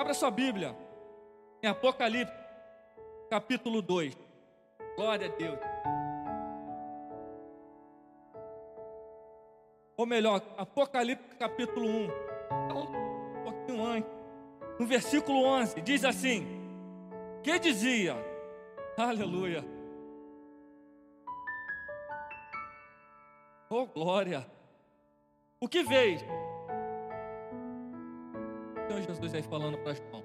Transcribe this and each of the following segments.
Abra sua Bíblia em Apocalipse, capítulo 2. Glória a Deus. Ou melhor, Apocalipse, capítulo 1. Um pouquinho antes. No versículo 11, diz assim: Que dizia? Aleluia. Oh, glória. O que veio? Senhor Jesus aí falando para João.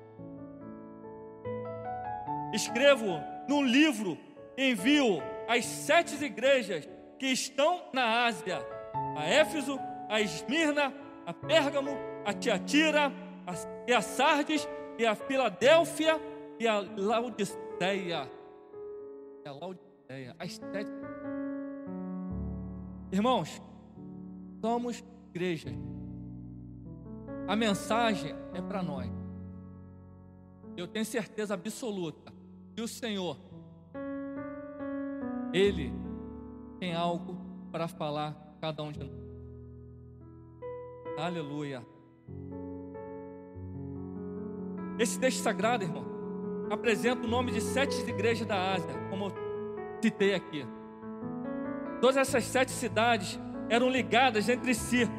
Escrevo num livro, envio às sete igrejas que estão na Ásia: a Éfeso, a Esmirna, a Pérgamo, a Tiatira, a, e a Sardes, e a Filadélfia e a Laodiceia. E a Laodiceia, as sete. Irmãos, somos igrejas. A mensagem é para nós. Eu tenho certeza absoluta que o Senhor, Ele tem algo para falar cada um de nós. Aleluia. Esse texto sagrado, irmão, apresenta o nome de sete igrejas da Ásia, como eu citei aqui. Todas essas sete cidades eram ligadas entre si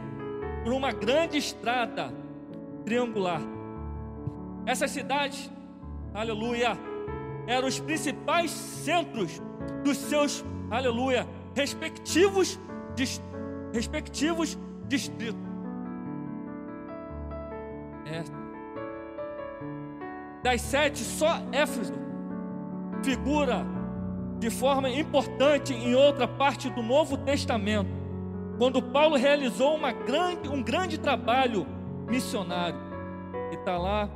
por uma grande estrada triangular. Essas cidades, aleluia, eram os principais centros dos seus, aleluia, respectivos, respectivos distritos. É. Das sete, só Éfeso figura de forma importante em outra parte do Novo Testamento, quando Paulo realizou grande, um grande trabalho missionário. E está lá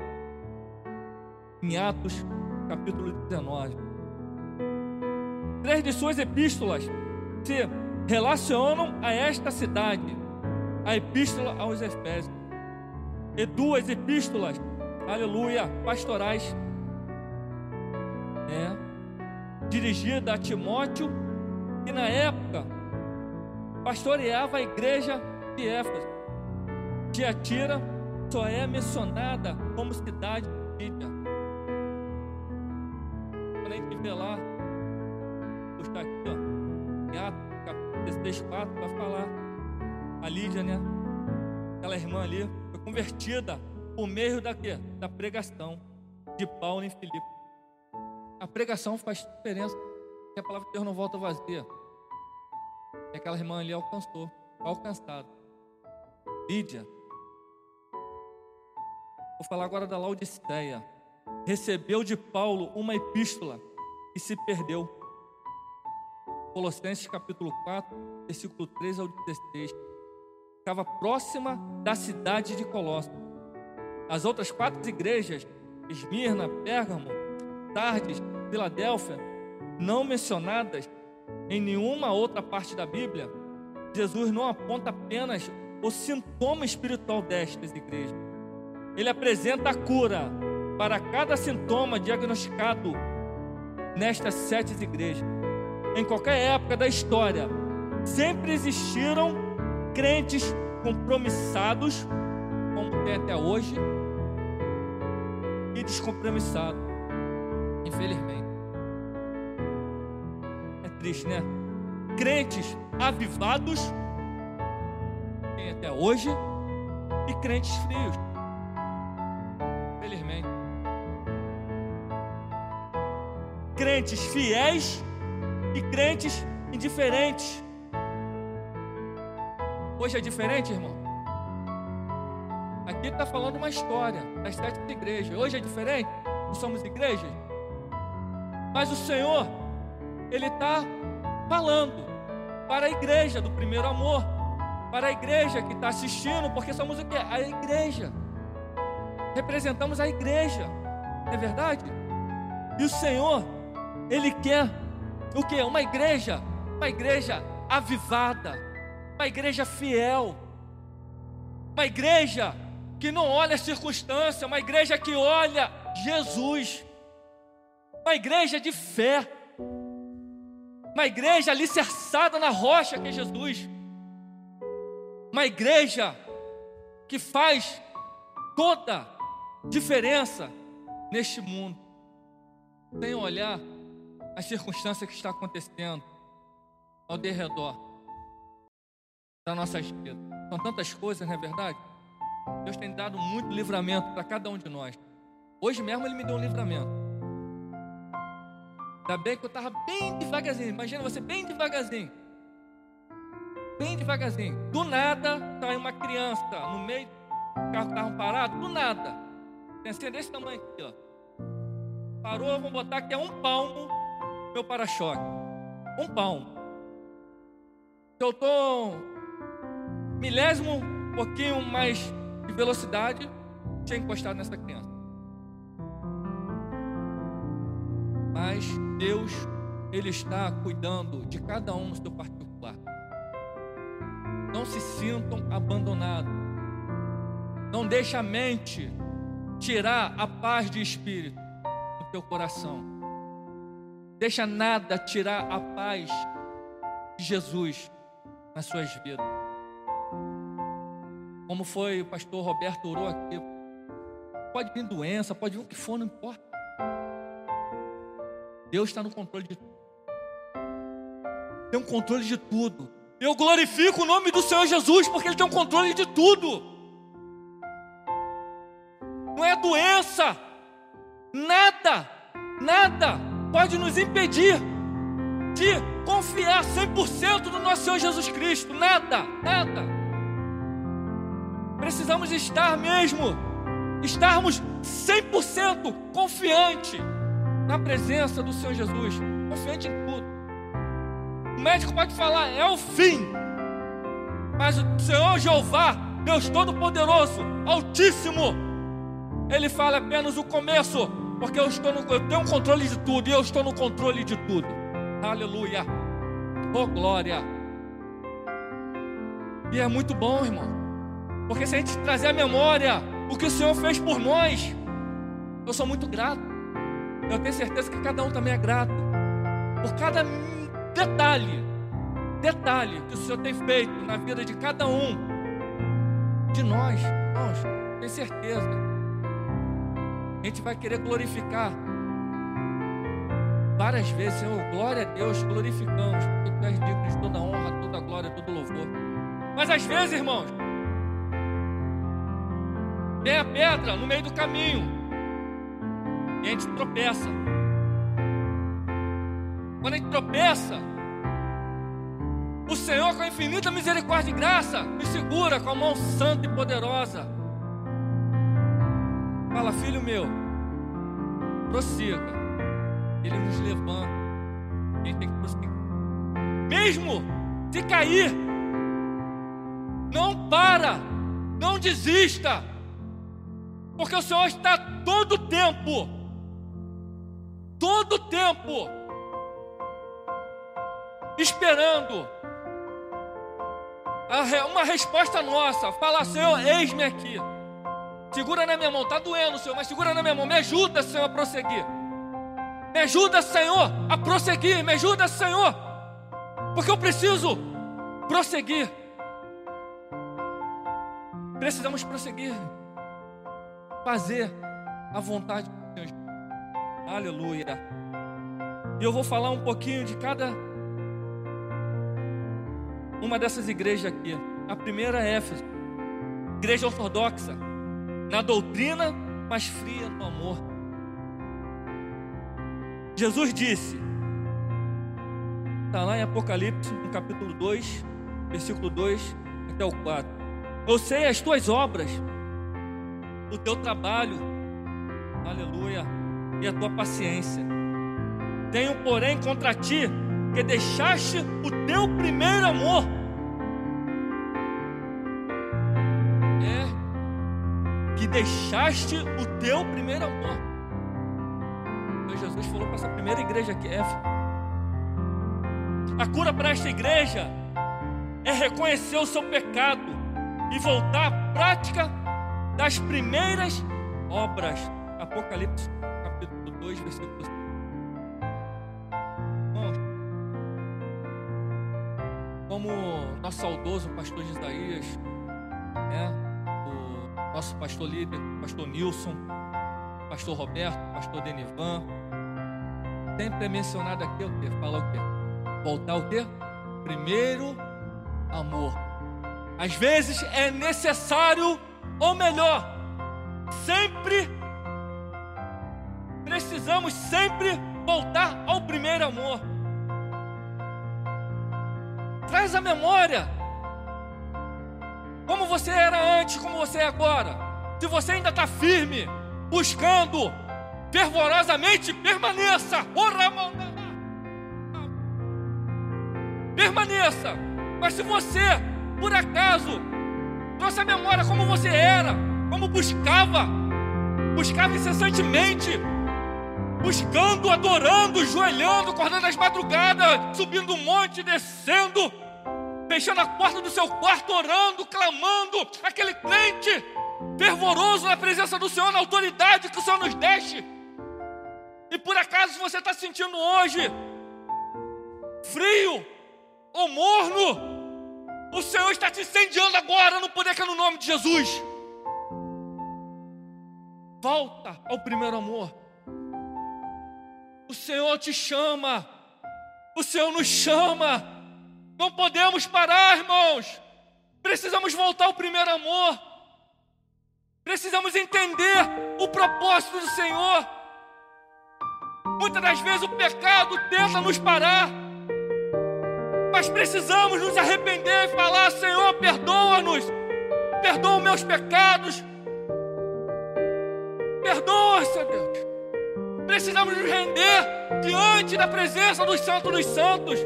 em Atos, capítulo 19. Três de suas epístolas se relacionam a esta cidade, a epístola aos Efésios, e duas epístolas, aleluia, pastorais, é, dirigida a Timóteo, que na época pastoreava a igreja de Éfeso. Tiatira só é mencionada como cidade de Lídia. Quando a gente vê lá, puxar aqui, ó, em Atos, capítulo 16, 4, para falar. A Lídia, né? Aquela irmã ali, foi convertida por meio da quê? Da pregação de Paulo em Filipe. A pregação faz diferença, que a palavra de Deus não volta vazia. E aquela irmã ali alcançou, alcançado. Lídia. Vou falar agora da Laodiceia. Recebeu de Paulo uma epístola e se perdeu. Colossenses capítulo 4, versículo 3 ao 16. Ficava próxima da cidade de Colossos. As outras quatro igrejas, Esmirna, Pérgamo, Tardes, Filadélfia, não mencionadas em nenhuma outra parte da Bíblia, Jesus não aponta apenas o sintoma espiritual destas igrejas. Ele apresenta a cura para cada sintoma diagnosticado nestas sete igrejas. Em qualquer época da história, sempre existiram crentes compromissados, como tem até hoje, e descompromissados, infelizmente triste, né? Crentes avivados, tem até hoje, e crentes frios. Felizmente. Crentes fiéis e crentes indiferentes. Hoje é diferente, irmão? Aqui está falando uma história das sete igrejas. Hoje é diferente? Não somos igrejas? Mas o Senhor ele está falando para a igreja do primeiro amor, para a igreja que está assistindo, porque somos o que? A igreja. Representamos a igreja, não é verdade? E o Senhor, Ele quer o que? Uma igreja, uma igreja avivada, uma igreja fiel, uma igreja que não olha a circunstância, uma igreja que olha Jesus, uma igreja de fé uma igreja alicerçada na rocha que é Jesus. Uma igreja que faz toda diferença neste mundo, sem olhar as circunstâncias que está acontecendo ao derredor das nossas vidas. São tantas coisas, não é verdade? Deus tem dado muito livramento para cada um de nós. Hoje mesmo Ele me deu um livramento. Ainda bem que eu estava bem devagarzinho. Imagina você bem devagarzinho. Bem devagarzinho. Do nada, sai uma criança no meio do carro que estavam parados. Do nada. Tem assim desse tamanho aqui, ó. Parou, vamos botar que é um palmo meu para-choque. Um palmo. Se eu estou milésimo, pouquinho mais de velocidade, tinha encostado nessa criança. Mas Deus, Ele está cuidando de cada um no seu particular. Não se sintam abandonados. Não deixe a mente tirar a paz de espírito do teu coração. Deixa nada tirar a paz de Jesus nas suas vidas. Como foi o pastor Roberto orou aqui. Pode vir doença, pode vir o que for, não importa. Deus está no controle de tudo. Tem um controle de tudo. Eu glorifico o nome do Senhor Jesus porque Ele tem um controle de tudo. Não é doença, nada, nada pode nos impedir de confiar 100% no nosso Senhor Jesus Cristo. Nada, nada. Precisamos estar mesmo, estarmos 100% confiante na presença do Senhor Jesus, confiante em tudo. O médico pode falar, é o fim, mas o Senhor Jeová, Deus Todo-Poderoso, Altíssimo, Ele fala apenas o começo, porque eu, estou no, eu tenho controle de tudo e eu estou no controle de tudo. Aleluia, oh glória. E é muito bom, irmão, porque se a gente trazer à memória o que o Senhor fez por nós, eu sou muito grato. Eu tenho certeza que cada um também é grato por cada detalhe, detalhe que o Senhor tem feito na vida de cada um de nós. Nós, tenho certeza. A gente vai querer glorificar várias vezes, Senhor, glória a Deus, glorificamos, porque tu és digno de toda honra, toda glória, todo louvor. Mas às vezes, irmãos, tem a pedra no meio do caminho e a gente tropeça. Quando a gente tropeça, o Senhor, com a infinita misericórdia e graça, nos segura com a mão santa e poderosa. Fala, filho meu, prossiga. Ele nos levanta. A gente tem que prosseguir. Mesmo se cair, não para, não desista, porque o Senhor está todo o tempo todo o tempo esperando uma resposta nossa. Fala, Senhor, eis-me aqui. Segura na minha mão, está doendo, Senhor, mas segura na minha mão. Me ajuda, Senhor, a prosseguir. Me ajuda, Senhor, a prosseguir. Me ajuda, Senhor, porque eu preciso prosseguir. Precisamos prosseguir, fazer a vontade de Deus. Aleluia. E eu vou falar um pouquinho de cada uma dessas igrejas aqui. A primeira é Éfeso, igreja ortodoxa, na doutrina, mas fria no amor. Jesus disse, está lá em Apocalipse, no capítulo 2, versículo 2 até o 4. Eu sei as tuas obras, o teu trabalho, aleluia, e a tua paciência. Tenho, porém, contra ti que deixaste o teu primeiro amor. É, que deixaste o teu primeiro amor. Então Jesus falou para essa primeira igreja aqui, Éfeso. A cura para esta igreja é reconhecer o seu pecado e voltar à prática das primeiras obras. Apocalipse 2, versículo 5. Irmãos, como nosso saudoso pastor de Isaías, né, nosso pastor líder, pastor Nilson, pastor Roberto, pastor Denivan. Sempre é mencionado aqui o quê? Fala o quê? Voltar o quê? Primeiro amor. Às vezes é necessário, ou melhor, sempre precisamos sempre voltar ao primeiro amor. Traz a memória como você era antes, como você é agora. Se você ainda está firme, buscando fervorosamente, permaneça. Permaneça. Mas se você, por acaso, trouxe a memória como você era, como buscava, buscava incessantemente, buscando, adorando, joelhando, acordando às madrugadas, subindo um monte, descendo, fechando a porta do seu quarto, orando, clamando, aquele crente fervoroso na presença do Senhor, na autoridade que o Senhor nos deixe. E por acaso você está sentindo hoje frio ou morno, o Senhor está te incendiando agora no poder que é no nome de Jesus. Volta ao primeiro amor. O Senhor te chama. O Senhor nos chama. Não podemos parar, irmãos. Precisamos voltar ao primeiro amor. Precisamos entender o propósito do Senhor. Muitas das vezes o pecado tenta nos parar. Mas precisamos nos arrepender e falar: Senhor, perdoa-nos. Perdoa os meus pecados. Perdoa, Senhor Deus. Precisamos nos render diante da presença dos santos dos santos.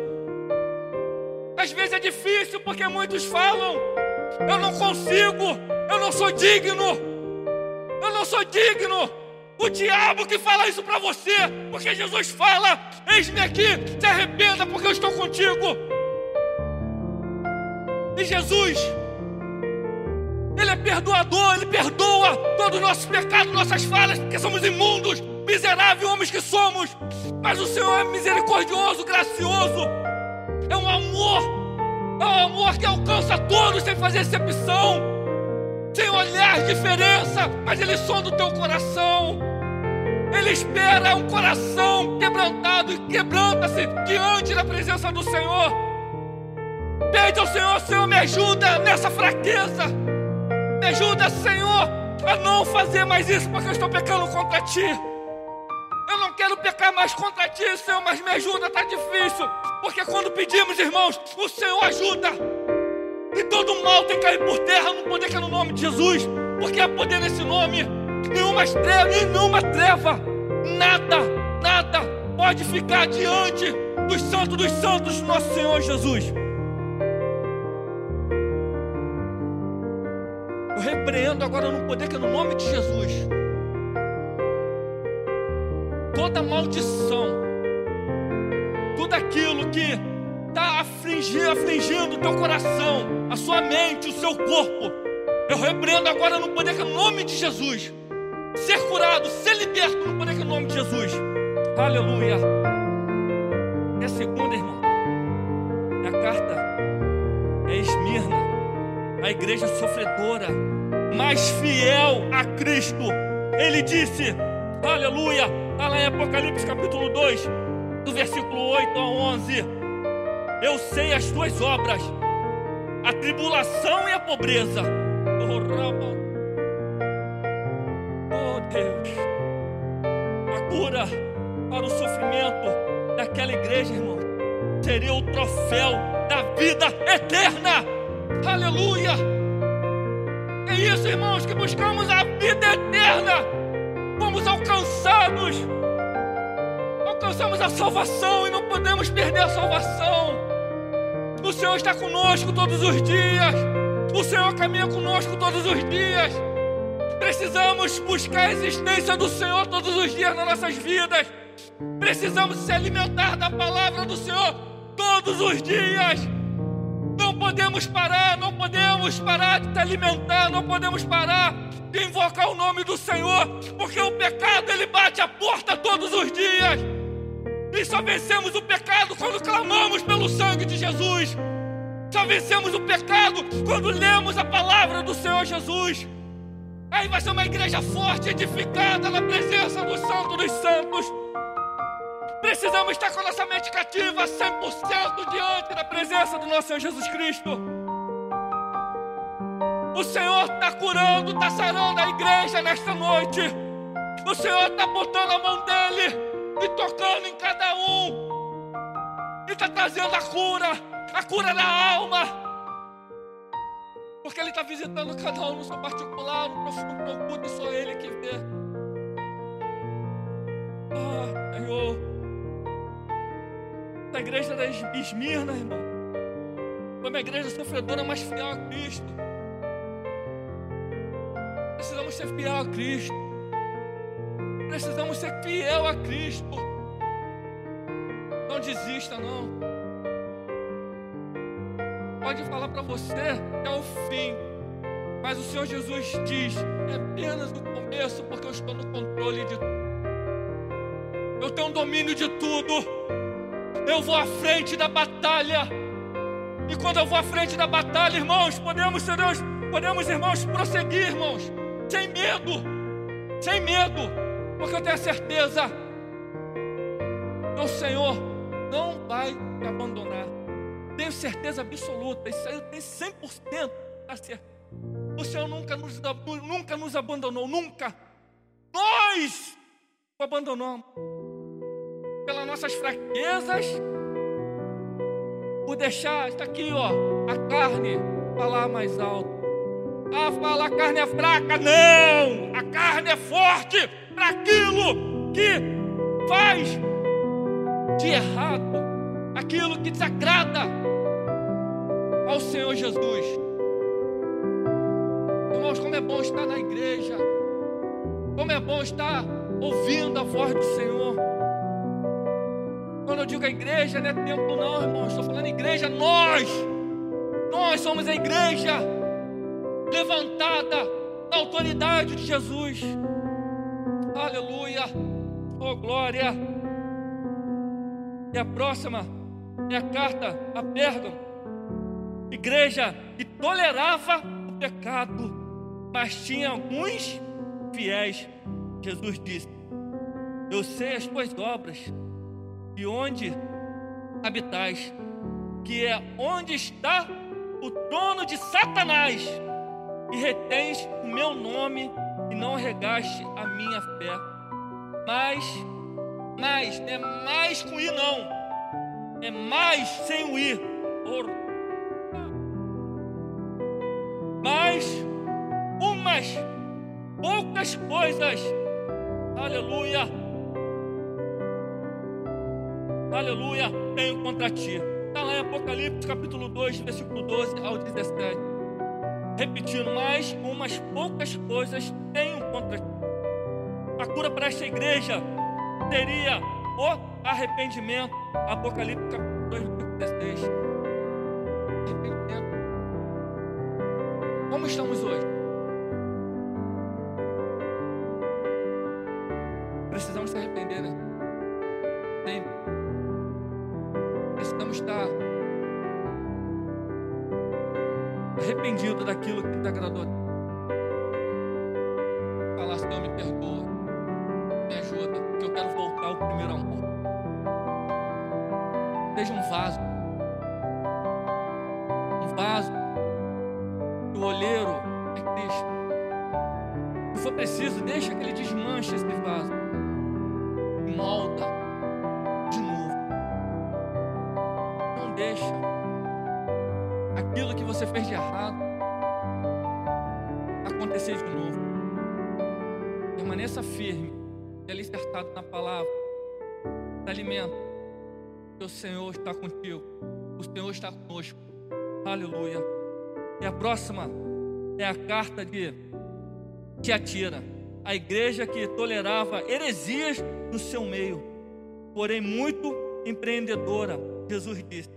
Às vezes é difícil porque muitos falam: eu não consigo, eu não sou digno, eu não sou digno. O diabo que fala isso para você, porque Jesus fala: Eis-me aqui, se arrependa, porque eu estou contigo. E Jesus, Ele é perdoador, Ele perdoa todos os nossos pecados, nossas falhas, porque somos imundos miseráveis homens que somos, mas o Senhor é misericordioso, gracioso, é um amor, é um amor que alcança todos sem fazer exceção, sem olhar diferença, mas Ele sonda o teu coração. Ele espera um coração quebrantado e quebranta-se diante da presença do Senhor. Pede ao Senhor, Senhor, me ajuda nessa fraqueza. Me ajuda, Senhor, a não fazer mais isso, porque eu estou pecando contra Ti. Quero pecar mais contra ti, Senhor, mas me ajuda, está difícil. Porque quando pedimos, irmãos, o Senhor ajuda. E todo mal tem que cair por terra no poder que é no nome de Jesus. Porque há poder nesse nome. Nenhuma treva, nenhuma treva, nada, nada pode ficar diante dos santos dos santos nosso Senhor Jesus. Eu repreendo agora no poder que é no nome de Jesus toda maldição, tudo aquilo que está afligindo, afligindo o teu coração, a sua mente, o seu corpo, eu repreendo agora no poder que é o nome de Jesus. Ser curado, ser liberto no poder que é o nome de Jesus. Aleluia. E a segunda, irmão, é a carta é Esmirna, a igreja sofredora, mais fiel a Cristo. Ele disse: Aleluia Está lá em Apocalipse capítulo 2, do versículo 8 a 11. Eu sei as tuas obras, a tribulação e a pobreza. Oh, oh Deus, a cura para o sofrimento daquela igreja, irmão, seria o troféu da vida eterna. Aleluia! É isso, irmãos, que buscamos a vida eterna fomos alcançados. Alcançamos a salvação e não podemos perder a salvação. O Senhor está conosco todos os dias. O Senhor caminha conosco todos os dias. Precisamos buscar a existência do Senhor todos os dias nas nossas vidas. Precisamos se alimentar da palavra do Senhor todos os dias. Não podemos parar, não podemos parar de te alimentar, não podemos parar de invocar o nome do Senhor, porque o pecado ele bate a porta todos os dias. E só vencemos o pecado quando clamamos pelo sangue de Jesus. Só vencemos o pecado quando lemos a palavra do Senhor Jesus. Aí vai ser uma igreja forte, edificada na presença do Santo dos Santos. Precisamos estar com a nossa mente cativa 100% diante da presença do nosso Senhor Jesus Cristo. O Senhor está curando, está sarando a igreja nesta noite. O Senhor está botando a mão dele e tocando em cada um. E está trazendo a cura, a cura da alma. Porque Ele está visitando cada um no seu particular, no profundo, no oculto, e só Ele que vê. Ah, Senhor. Essa igreja da Esmirna, irmão, foi uma igreja sofredora, mas fiel a Cristo. Precisamos ser fiel a Cristo. Precisamos ser fiel a Cristo. Não desista, não pode falar para você é o fim. Mas o Senhor Jesus diz: é apenas o começo, porque eu estou no controle de tudo. Eu tenho domínio de tudo. Eu vou à frente da batalha. E quando eu vou à frente da batalha, irmãos, podemos, podemos, irmãos, prosseguir, irmãos, sem medo, sem medo, porque eu tenho a certeza que o Senhor não vai te abandonar. Tenho certeza absoluta, isso aí eu tenho 100% da certeza. O Senhor nunca nos, nunca nos abandonou, nunca. Nós o abandonamos. Pelas nossas fraquezas, por deixar, está aqui, ó, a carne falar mais alto. Ah, fala, a carne é fraca. Não! A carne é forte para aquilo que faz de errado, aquilo que desagrada ao Senhor Jesus. Irmãos, como é bom estar na igreja, como é bom estar ouvindo a voz do Senhor. Quando eu digo a igreja, não é templo, não, irmãos, estou falando igreja, nós, nós somos a igreja levantada na autoridade de Jesus. Aleluia, oh glória. E a próxima é a carta a Pérgamo igreja que tolerava o pecado, mas tinha alguns fiéis. Jesus disse: Eu sei as tuas obras e onde habitais, que é onde está o trono de Satanás, e retens o meu nome e não regaste a minha fé. Mas, não é mais com i não, é mais sem o i. Mas umas poucas coisas, aleluia, aleluia, tenho contra ti. Está lá em Apocalipse capítulo 2, versículo 12 ao 17. Repetindo, mas umas poucas coisas tenho contra ti. A cura para esta igreja seria o arrependimento. Apocalipse capítulo 2, versículo 16. Acontecer de novo. Permaneça firme e alicerçado na palavra. Se alimenta. O Senhor está contigo. O Senhor está conosco. Aleluia. E a próxima é a carta de Tiatira, a igreja que tolerava heresias no seu meio, porém muito empreendedora. Jesus disse: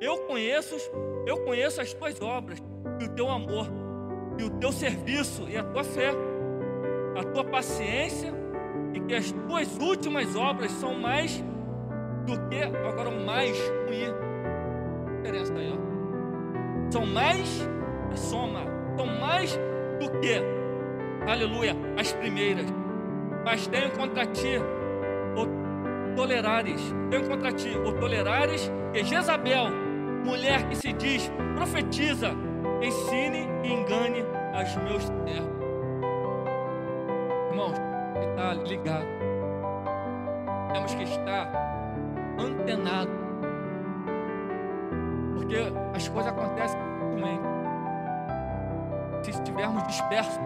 Eu conheço, eu conheço as tuas obras, e o teu amor, e o teu serviço, e a tua fé, a tua paciência, e que as tuas últimas obras são mais do que agora mais ruim. Diferença aí, ó são mais, soma, são mais do que aleluia, as primeiras. Mas tenho contra ti o tolerares, tenho contra ti o tolerares que Jezabel, mulher que se diz profetiza, ensine e engane aos meus servos. Irmãos, está ligado. Temos que estar antenado. Porque as coisas acontecem também. Se estivermos dispersos,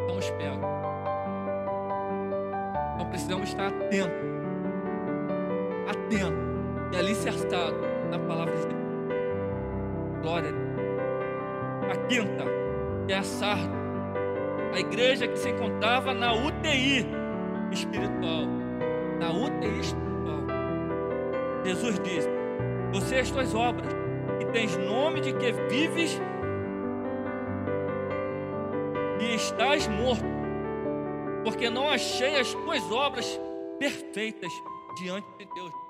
estamos pegos. Então precisamos estar atentos. Atento e alicerçado na palavra Quinta, que é a sarda. A igreja que se encontrava na UTI espiritual. Na UTI espiritual. Jesus disse: Você as tuas obras, e tens nome de que vives e estás morto, porque não achei as tuas obras perfeitas diante de Deus.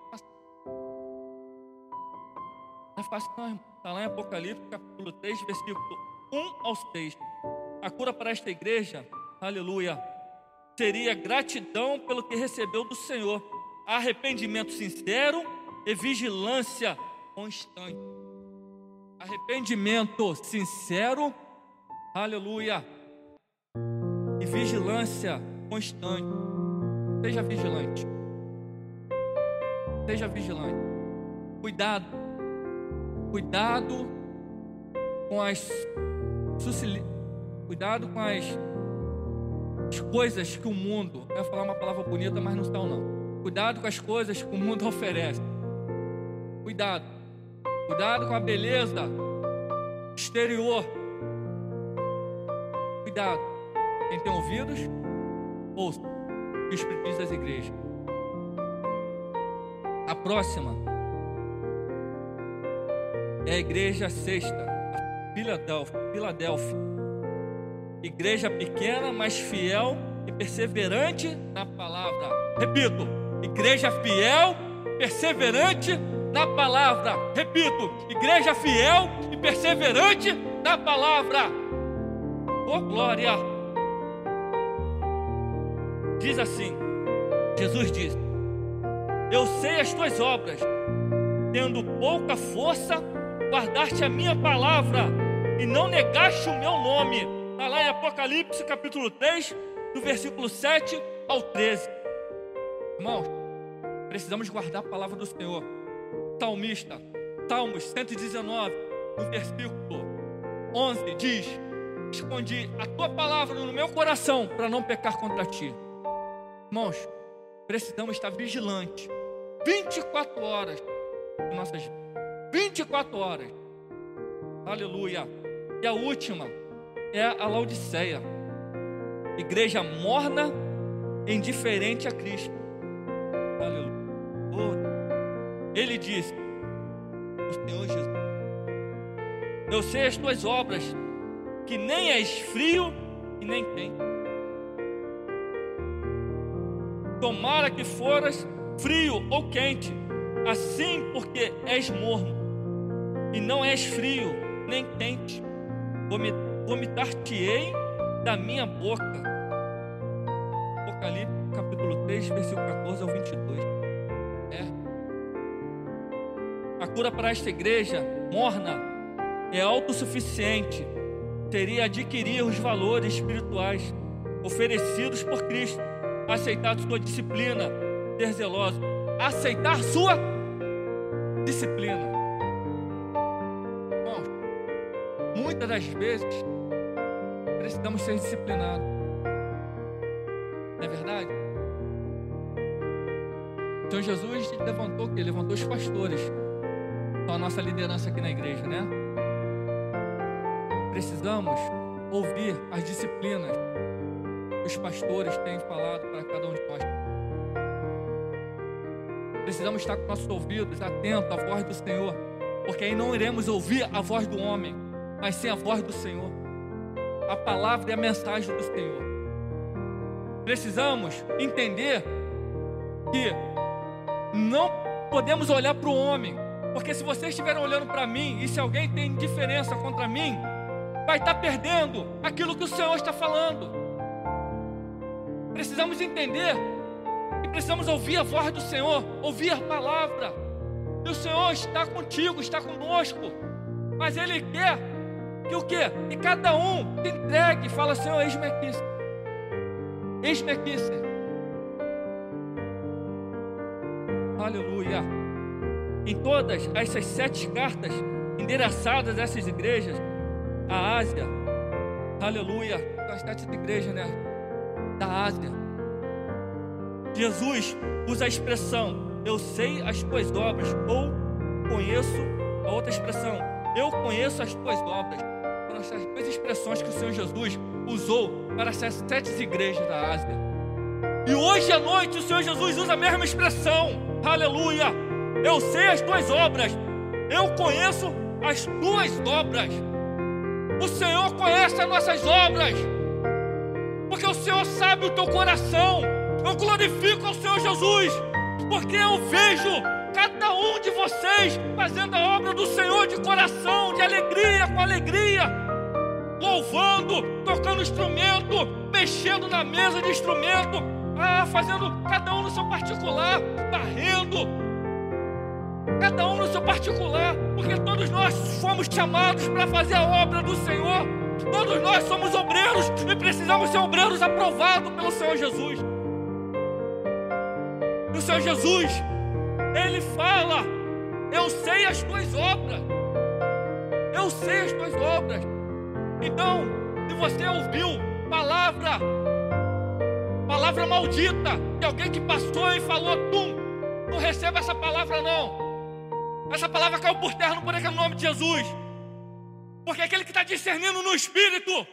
Fácil, não, irmão. Está lá em Apocalipse, capítulo 3, versículo 1 ao 6. A cura para esta igreja, aleluia, seria gratidão pelo que recebeu do Senhor, arrependimento sincero e vigilância constante. Arrependimento sincero, aleluia, e vigilância constante. Seja vigilante. Seja vigilante. Cuidado. Cuidado com as cuidado com as, as coisas que o mundo, ia falar uma palavra bonita, mas não são não. Cuidado com as coisas que o mundo oferece. Cuidado. Cuidado com a beleza exterior. Cuidado. Quem tem ouvidos, ouça o Espírito das igrejas. A próxima é a igreja sexta, a Filadélfia. Filadélfia. Igreja pequena, mas fiel e perseverante na palavra. Repito, igreja fiel, perseverante na palavra. Repito, igreja fiel e perseverante na palavra. Oh glória! Diz assim: Jesus diz: Eu sei as tuas obras, tendo pouca força, guardaste a minha palavra e não negaste o meu nome. Está lá em Apocalipse capítulo 3, do versículo 7 ao 13. Irmãos, precisamos guardar a palavra do Senhor. Salmista, Salmos 119, no versículo 11, diz: Escondi a tua palavra no meu coração para não pecar contra ti. Irmãos, precisamos estar vigilantes 24 horas em nossas vidas. 24 horas. Aleluia. E a última é a Laodiceia. Igreja morna, indiferente a Cristo. Aleluia. Ele disse: O Senhor Jesus, eu sei as tuas obras, que nem és frio e nem quente. Tomara que foras frio ou quente, assim porque és morno, e não és frio nem quente, vomitar-te-ei da minha boca. Apocalipse capítulo 3, versículo 14 ao 22. É. A cura para esta igreja morna é autossuficiente, seria adquirir os valores espirituais oferecidos por Cristo, aceitar sua disciplina, ser zeloso, aceitar sua disciplina. Muitas das vezes precisamos ser disciplinados. Não é verdade? Então Jesus levantou quê? Levantou os pastores. São a nossa liderança aqui na igreja, né? Precisamos ouvir as disciplinas que os pastores têm falado para cada um de nós. Precisamos estar com nossos ouvidos atentos à voz do Senhor, porque aí não iremos ouvir a voz do homem, mas sim a voz do Senhor. A palavra e a mensagem do Senhor. Precisamos entender que não podemos olhar para o homem, porque se vocês estiverem olhando para mim e se alguém tem diferença contra mim, vai estar perdendo aquilo que o Senhor está falando. Precisamos entender que precisamos ouvir a voz do Senhor, ouvir a palavra. E o Senhor está contigo, está conosco. Mas Ele quer que o quê? Que cada um te entregue e fala, Senhor, eis-me aqui. Eis-me aqui, Senhor. Aleluia. Em todas essas sete cartas endereçadas a essas igrejas, a Ásia, aleluia, as sete igrejas, né? Da Ásia. Jesus usa a expressão, eu sei as tuas obras, ou conheço a outra expressão, eu conheço as tuas obras. Foram essas expressões que o Senhor Jesus usou para essas sete igrejas da Ásia. E hoje à noite o Senhor Jesus usa a mesma expressão, aleluia. Eu sei as tuas obras, eu conheço as tuas obras. O Senhor conhece as nossas obras, porque o Senhor sabe o teu coração. Eu glorifico ao Senhor Jesus, porque eu vejo cada um de vocês fazendo a obra do Senhor de coração, de alegria, com alegria, louvando, tocando instrumento, mexendo na mesa de instrumento, ah, fazendo cada um no seu particular, varrendo, cada um no seu particular, porque todos nós fomos chamados para fazer a obra do Senhor. Todos nós somos obreiros e precisamos ser obreiros aprovados pelo Senhor Jesus. E o Senhor Jesus, Ele fala: Eu sei as tuas obras. Eu sei as tuas obras. Então, se você ouviu palavra, palavra maldita, de alguém que passou e falou, tum, não receba essa palavra não. Essa palavra caiu por terra, não pode no nome de Jesus. Porque aquele que está discernindo no Espírito,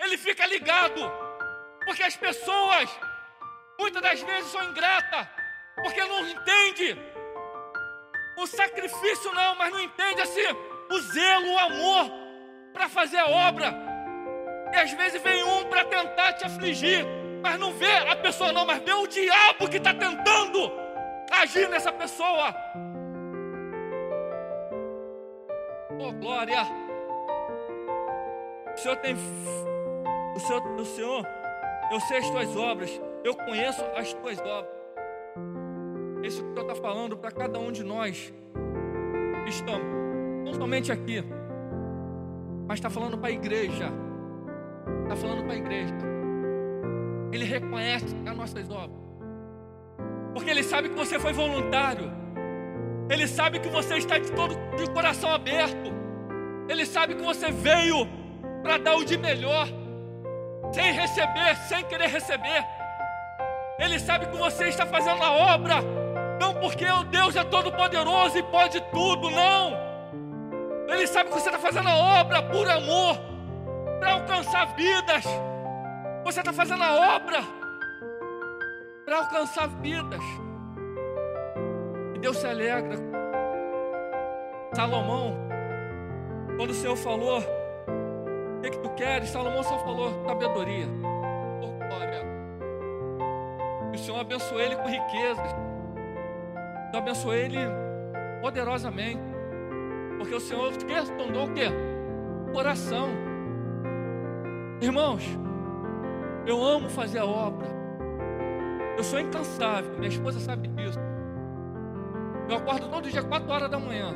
ele fica ligado. Porque as pessoas, muitas das vezes, são ingratas. Porque não entende o sacrifício, não, mas não entende assim, o zelo, o amor para fazer a obra. E às vezes vem um para tentar te afligir, mas não vê a pessoa, não, mas vê o diabo que está tentando agir nessa pessoa. Oh, glória! O Senhor tem. O Senhor, o Senhor, eu sei as tuas obras, eu conheço as tuas obras. Isso que o Senhor está falando para cada um de nós que estamos, não somente aqui, mas está falando para a igreja. Está falando para a igreja. Ele reconhece as nossas obras, porque Ele sabe que você foi voluntário. Ele sabe que você está de todo de coração aberto. Ele sabe que você veio para dar o de melhor, sem receber, sem querer receber. Ele sabe que você está fazendo a obra, não porque o Deus é todo poderoso e pode tudo, não. Ele sabe que você está fazendo a obra por amor, para alcançar vidas. Você está fazendo a obra para alcançar vidas. E Deus se alegra. Salomão, quando o Senhor falou, o que, que tu queres? Salomão só falou sabedoria. Por glória. E o Senhor abençoou ele com riquezas. O Senhor abençoou ele poderosamente. Porque o Senhor tornou o quê? Coração. Irmãos, eu amo fazer a obra. Eu sou incansável, minha esposa sabe disso. Eu acordo todo dia 4 horas da manhã.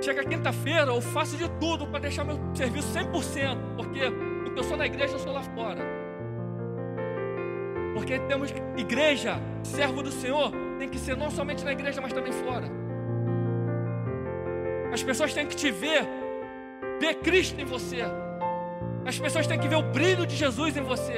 Chega quinta-feira, eu faço de tudo para deixar meu serviço 100%, porque o que eu sou na igreja, eu sou lá fora. Porque temos igreja, servo do Senhor, tem que ser não somente na igreja, mas também fora. As pessoas têm que te ver, ver Cristo em você. As pessoas têm que ver o brilho de Jesus em você.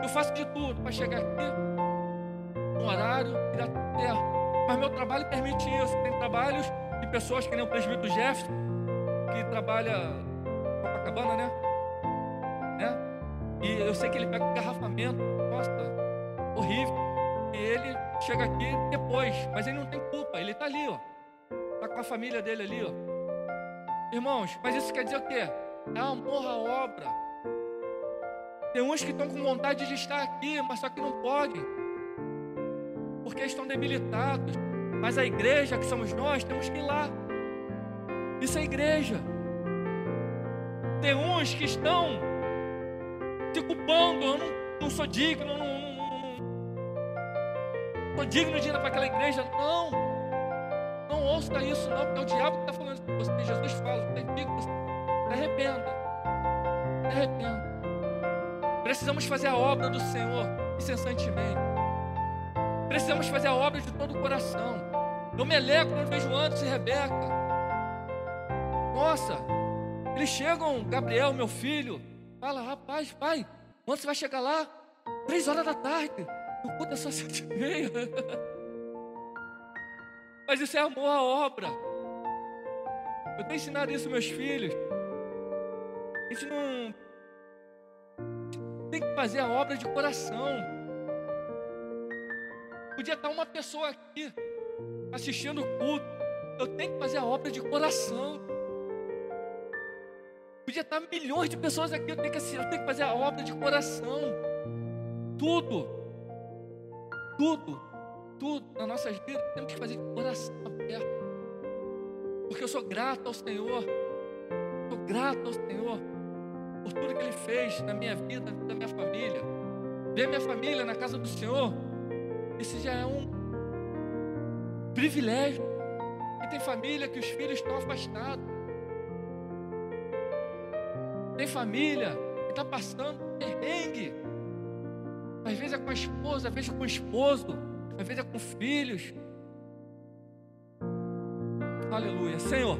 Eu faço de tudo para chegar aqui um horário e dar certo. Mas meu trabalho permite isso. Tem trabalhos de pessoas que nem o presbítero Jefferson, que trabalha Copacabana, né? né? E eu sei que ele pega um garrafamento, nossa, horrível. E ele chega aqui depois, mas ele não tem culpa, ele está ali, ó. Está com a família dele ali, ó. Irmãos, mas isso quer dizer o quê? É amor à obra. Tem uns que estão com vontade de estar aqui, mas só que não podem porque estão debilitados. Mas a igreja que somos nós, temos que ir lá. Isso é igreja. Tem uns que estão se culpando, eu não, não sou digno, não, não, não, não sou digno de ir para aquela igreja. Não, não ouça isso, não, porque é o diabo que está falando para você. Jesus fala, é digno, se arrependa, se arrependa. Precisamos fazer a obra do Senhor incessantemente. Precisamos fazer a obra de todo o coração. Eu me alegro quando vejo antes e Rebeca. Nossa, eles chegam, Gabriel, meu filho, fala, rapaz, pai, quando você vai chegar lá? Três horas da tarde. O culto é só sete e meia. Mas isso é amor à obra. Eu tenho ensinado isso aos meus filhos. A gente não tem que fazer a obra de coração. Podia estar uma pessoa aqui assistindo o culto. Eu tenho que fazer a obra de coração. Podia estar milhões de pessoas aqui. Eu tenho que, eu tenho que fazer a obra de coração. Tudo. Tudo. Tudo nas nossas vidas temos que fazer coração aberto. Porque eu sou grato ao Senhor. Sou grato ao Senhor por tudo que Ele fez na minha vida, na minha família. Ver minha família na casa do Senhor, esse já é um privilégio. E tem família que os filhos estão afastados. Tem família que está passando perrengue. Às vezes é com a esposa, às vezes com o esposo, às vezes é com filhos. Aleluia. Senhor,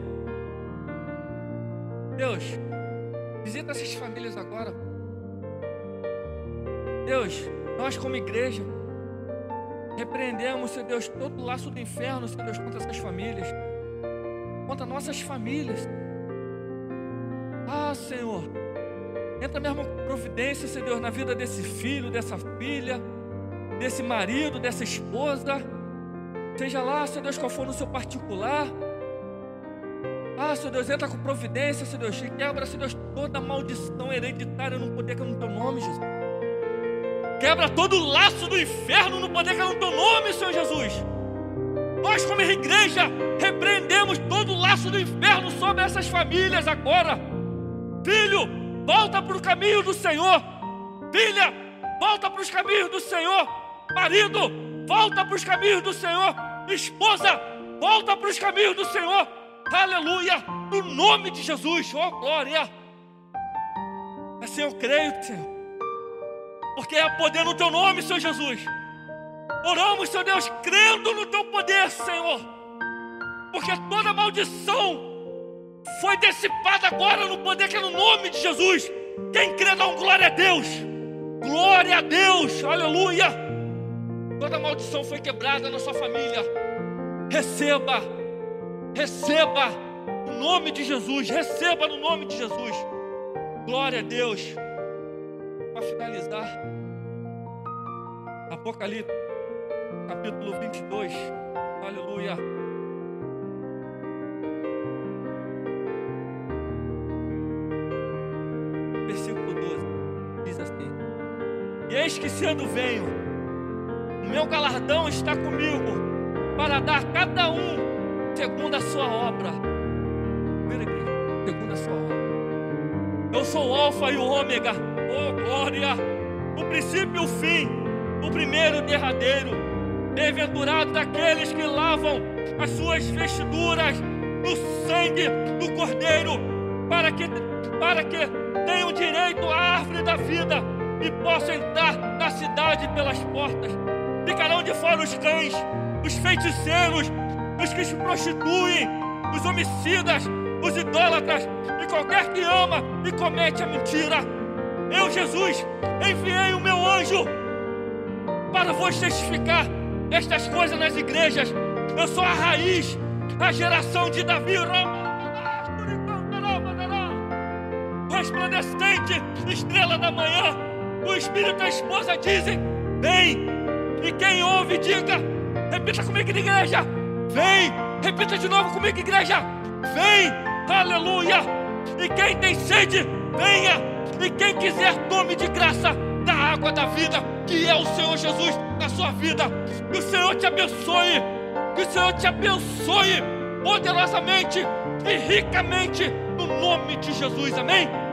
Deus, Visita essas famílias agora. Deus, nós como igreja, repreendemos, Senhor Deus, todo o laço do inferno, Senhor Deus, contra essas famílias, contra nossas famílias. Ah, Senhor, entra mesmo providência, Senhor Deus, na vida desse filho, dessa filha, desse marido, dessa esposa. Seja lá, Senhor Deus, qual for no seu particular. Ah, Senhor Deus, entra com providência, Senhor Deus. Quebra, Senhor Deus, toda maldição hereditária no poder que é no teu nome, Jesus. Quebra todo o laço do inferno no poder que é no teu nome, Senhor Jesus. Nós, como igreja, repreendemos todo o laço do inferno sobre essas famílias agora. Filho, volta para o caminho do Senhor. Filha, volta para os caminhos do Senhor. Marido, volta para os caminhos do Senhor. Esposa, volta para os caminhos do Senhor. Aleluia! No nome de Jesus, oh glória! Assim eu creio, Senhor. Porque é poder no teu nome, Senhor Jesus. Oramos, Senhor Deus, crendo no teu poder, Senhor. Porque toda maldição foi dissipada agora no poder que é no nome de Jesus. Quem crê dá um glória a Deus. Glória a Deus, aleluia. Toda maldição foi quebrada na sua família. Receba Receba no nome de Jesus. Receba no nome de Jesus. Glória a Deus. Para finalizar, Apocalipse, capítulo 22. Aleluia. Versículo 12 diz assim: E eis que sendo venho, meu galardão está comigo, para dar cada um segundo a sua obra. segundo a sua obra. Eu sou o Alfa e o Ômega, oh glória, o princípio e o fim, o primeiro e derradeiro. Bem-aventurado daqueles que lavam as suas vestiduras no sangue do Cordeiro, para que, para que tenham direito à árvore da vida e possam entrar na cidade pelas portas. Ficarão de fora os cães, os feiticeiros, os que se prostituem, os homicidas, os idólatras e qualquer que ama e comete a mentira. Eu, Jesus, enviei o meu anjo para vos testificar estas coisas nas igrejas. Eu sou a raiz, a geração de Davi, resplandecente, estrela da manhã. O Espírito e a esposa dizem: Vem. E quem ouve, diga: Repita comigo, igreja. Vem, repita de novo comigo, igreja. Vem, aleluia. E quem tem sede, venha. E quem quiser, tome de graça da água da vida, que é o Senhor Jesus na sua vida. Que o Senhor te abençoe. Que o Senhor te abençoe poderosamente e ricamente no nome de Jesus. Amém.